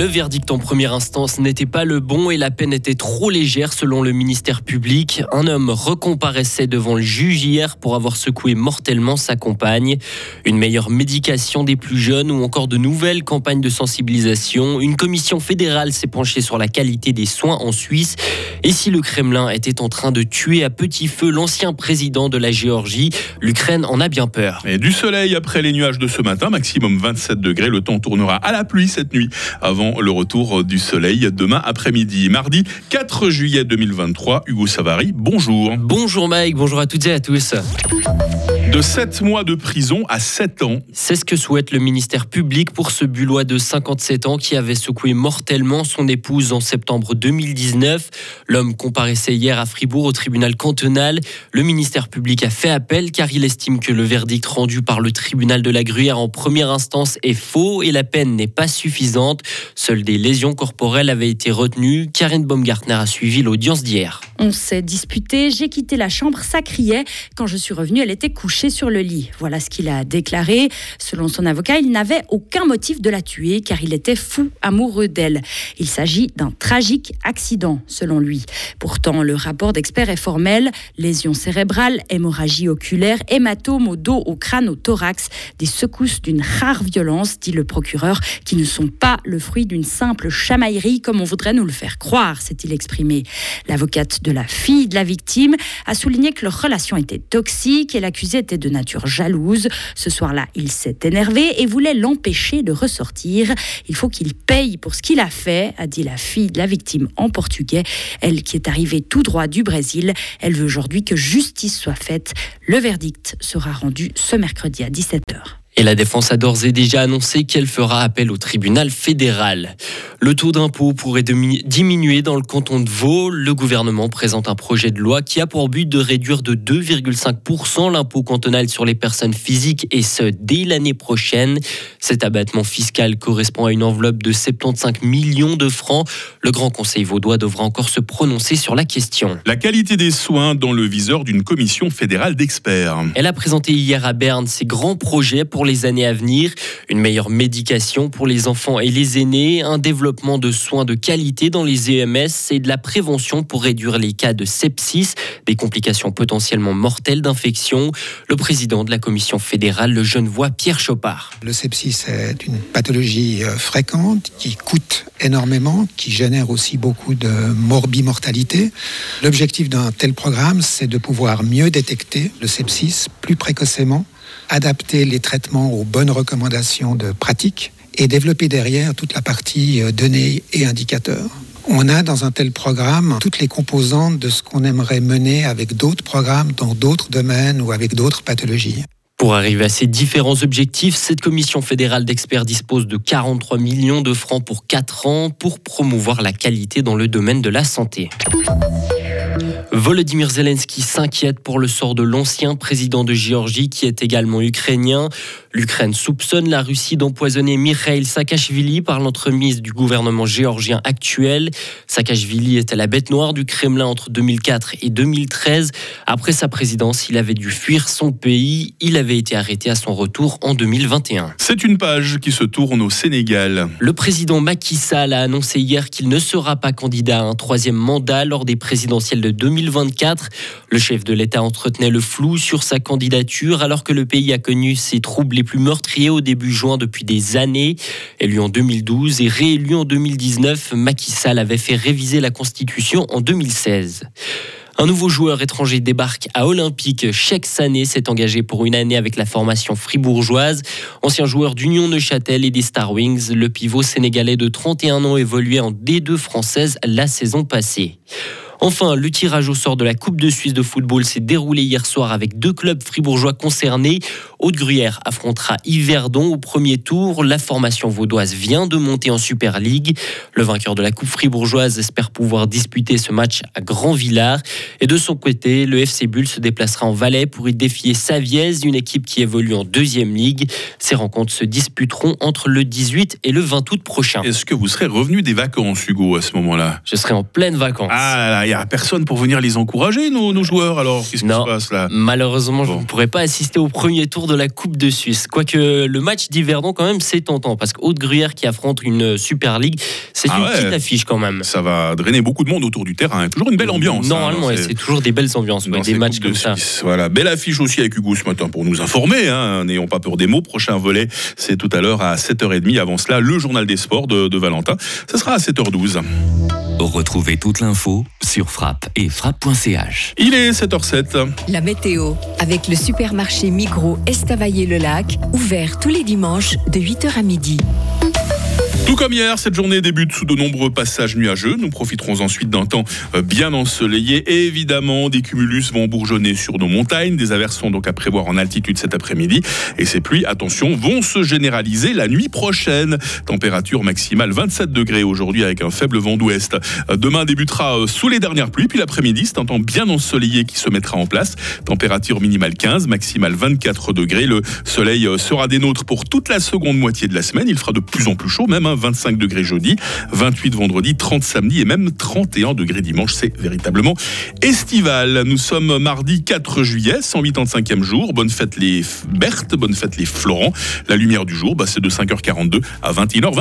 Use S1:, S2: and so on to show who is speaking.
S1: Le verdict en première instance n'était pas le bon et la peine était trop légère selon le ministère public. Un homme recomparaissait devant le juge hier pour avoir secoué mortellement sa compagne. Une meilleure médication des plus jeunes ou encore de nouvelles campagnes de sensibilisation. Une commission fédérale s'est penchée sur la qualité des soins en Suisse. Et si le Kremlin était en train de tuer à petit feu l'ancien président de la Géorgie, l'Ukraine en a bien peur.
S2: Et du soleil après les nuages de ce matin, maximum 27 degrés. Le temps tournera à la pluie cette nuit avant le retour du soleil demain après-midi. Mardi 4 juillet 2023, Hugo Savary, bonjour.
S1: Bonjour Mike, bonjour à toutes et à tous.
S2: De 7 mois de prison à 7 ans.
S1: C'est ce que souhaite le ministère public pour ce Bullois de 57 ans qui avait secoué mortellement son épouse en septembre 2019. L'homme comparaissait hier à Fribourg au tribunal cantonal. Le ministère public a fait appel car il estime que le verdict rendu par le tribunal de la Gruyère en première instance est faux et la peine n'est pas suffisante. Seules des lésions corporelles avaient été retenues. Karine Baumgartner a suivi l'audience d'hier.
S3: On s'est disputé, j'ai quitté la chambre, ça criait. Quand je suis revenue, elle était couchée sur le lit. Voilà ce qu'il a déclaré. Selon son avocat, il n'avait aucun motif de la tuer car il était fou amoureux d'elle. Il s'agit d'un tragique accident, selon lui. Pourtant, le rapport d'expert est formel. Lésions cérébrales, hémorragie oculaire, hématome au dos, au crâne, au thorax, des secousses d'une rare violence, dit le procureur, qui ne sont pas le fruit d'une simple chamaillerie comme on voudrait nous le faire croire, s'est-il exprimé. L'avocate de la fille de la victime a souligné que leur relation était toxique et l'accusé était de nature jalouse. Ce soir-là, il s'est énervé et voulait l'empêcher de ressortir. Il faut qu'il paye pour ce qu'il a fait, a dit la fille de la victime en portugais. Elle qui est arrivée tout droit du Brésil. Elle veut aujourd'hui que justice soit faite. Le verdict sera rendu ce mercredi à 17h.
S1: Et la défense a d'ores et déjà annoncé qu'elle fera appel au tribunal fédéral. Le taux d'impôt pourrait diminuer dans le canton de Vaud. Le gouvernement présente un projet de loi qui a pour but de réduire de 2,5% l'impôt cantonal sur les personnes physiques et ce, dès l'année prochaine. Cet abattement fiscal correspond à une enveloppe de 75 millions de francs. Le Grand Conseil vaudois devra encore se prononcer sur la question.
S2: La qualité des soins dans le viseur d'une commission fédérale d'experts.
S1: Elle a présenté hier à Berne ses grands projets pour les années à venir. Une meilleure médication pour les enfants et les aînés, un développement de soins de qualité dans les EMS et de la prévention pour réduire les cas de sepsis, des complications potentiellement mortelles d'infection. Le président de la commission fédérale, le jeune voix Pierre Chopard.
S4: Le sepsis est une pathologie euh, fréquente qui coûte énormément, qui génère aussi beaucoup de morbimortalité. L'objectif d'un tel programme, c'est de pouvoir mieux détecter le sepsis plus précocement adapter les traitements aux bonnes recommandations de pratique et développer derrière toute la partie euh, données et indicateurs. On a dans un tel programme toutes les composantes de ce qu'on aimerait mener avec d'autres programmes dans d'autres domaines ou avec d'autres pathologies.
S1: Pour arriver à ces différents objectifs, cette commission fédérale d'experts dispose de 43 millions de francs pour 4 ans pour promouvoir la qualité dans le domaine de la santé. Volodymyr Zelensky s'inquiète pour le sort de l'ancien président de Géorgie qui est également ukrainien. L'Ukraine soupçonne la Russie d'empoisonner Mikhail Saakashvili par l'entremise du gouvernement géorgien actuel. Saakashvili était la bête noire du Kremlin entre 2004 et 2013. Après sa présidence, il avait dû fuir son pays. Il avait été arrêté à son retour en 2021.
S2: C'est une page qui se tourne au Sénégal.
S1: Le président Macky Sall a annoncé hier qu'il ne sera pas candidat à un troisième mandat lors des présidentielles de 2024. Le chef de l'État entretenait le flou sur sa candidature alors que le pays a connu ses troubles les plus meurtriers au début juin depuis des années. Élu en 2012 et réélu en 2019, Macky avait fait réviser la Constitution en 2016. Un nouveau joueur étranger débarque à Olympique. Cheikh Sané s'est engagé pour une année avec la formation fribourgeoise. Ancien joueur d'Union Neuchâtel et des Star Wings, le pivot sénégalais de 31 ans évoluait en D2 française la saison passée. Enfin, le tirage au sort de la Coupe de Suisse de football s'est déroulé hier soir avec deux clubs fribourgeois concernés. Haute-Gruyère affrontera Yverdon au premier tour. La formation vaudoise vient de monter en Super League. Le vainqueur de la Coupe fribourgeoise espère pouvoir disputer ce match à Grand Villard. Et de son côté, le FC Bull se déplacera en Valais pour y défier Saviez, une équipe qui évolue en deuxième ligue. Ces rencontres se disputeront entre le 18 et le 20 août prochain.
S2: Est-ce que vous serez revenu des vacances, Hugo, à ce moment-là?
S1: Je serai en pleine vacances.
S2: Ah n'y a personne pour venir les encourager, nos, nos joueurs. Alors, qu'est-ce qui se passe là?
S1: Malheureusement, je
S2: Bon.
S1: ne pourrais pas assister au premier tour de la Coupe de Suisse. Quoique le match d'Yverdon, quand même, c'est tentant. Parce que Haute-Gruyère qui affronte une Super League, c'est
S2: Ah
S1: une
S2: ouais.
S1: petite affiche quand même.
S2: Ça va drainer beaucoup de monde autour du terrain. Toujours une belle ambiance. hein,
S1: Normalement, c'est toujours des belles ambiances, ouais, des matchs
S2: Coupes de
S1: comme ça.
S2: Suisse. Voilà, belle affiche aussi avec Hugo ce matin pour nous informer. hein. N'ayons pas peur des mots. Prochain volet, c'est tout à l'heure à 7h30. Avant cela, le journal des sports de, de Valentin. Ce sera à 7h12.
S5: Retrouvez toute l'info sur frappe et frappe.ch.
S2: Il est 7h07.
S6: La météo, avec le supermarché Migros Estavayer-le-Lac, ouvert tous les dimanches de 8h à midi.
S2: Tout comme hier, cette journée débute sous de nombreux passages nuageux. Nous profiterons ensuite d'un temps euh, bien ensoleillé. Évidemment, des cumulus vont bourgeonner sur nos montagnes. Des averses sont donc à prévoir en altitude cet après-midi. Et ces pluies, attention, vont se généraliser la nuit prochaine. Température maximale 27 degrés aujourd'hui avec un faible vent d'ouest. Euh, Demain débutera euh, sous les dernières pluies. Puis l'après-midi, c'est un temps bien ensoleillé qui se mettra en place. Température minimale 15, maximale 24 degrés. Le soleil sera des nôtres pour toute la seconde moitié de la semaine. Il fera de plus en plus chaud, même hein, 25 degrés jeudi, 28 vendredi, 30 samedi et même 31 degrés dimanche. C'est véritablement estival. Nous sommes mardi 4 juillet, 185e jour. Bonne fête les Berthes, bonne fête les Florent. La lumière du jour, bah, c'est de 5h42 à 21h20.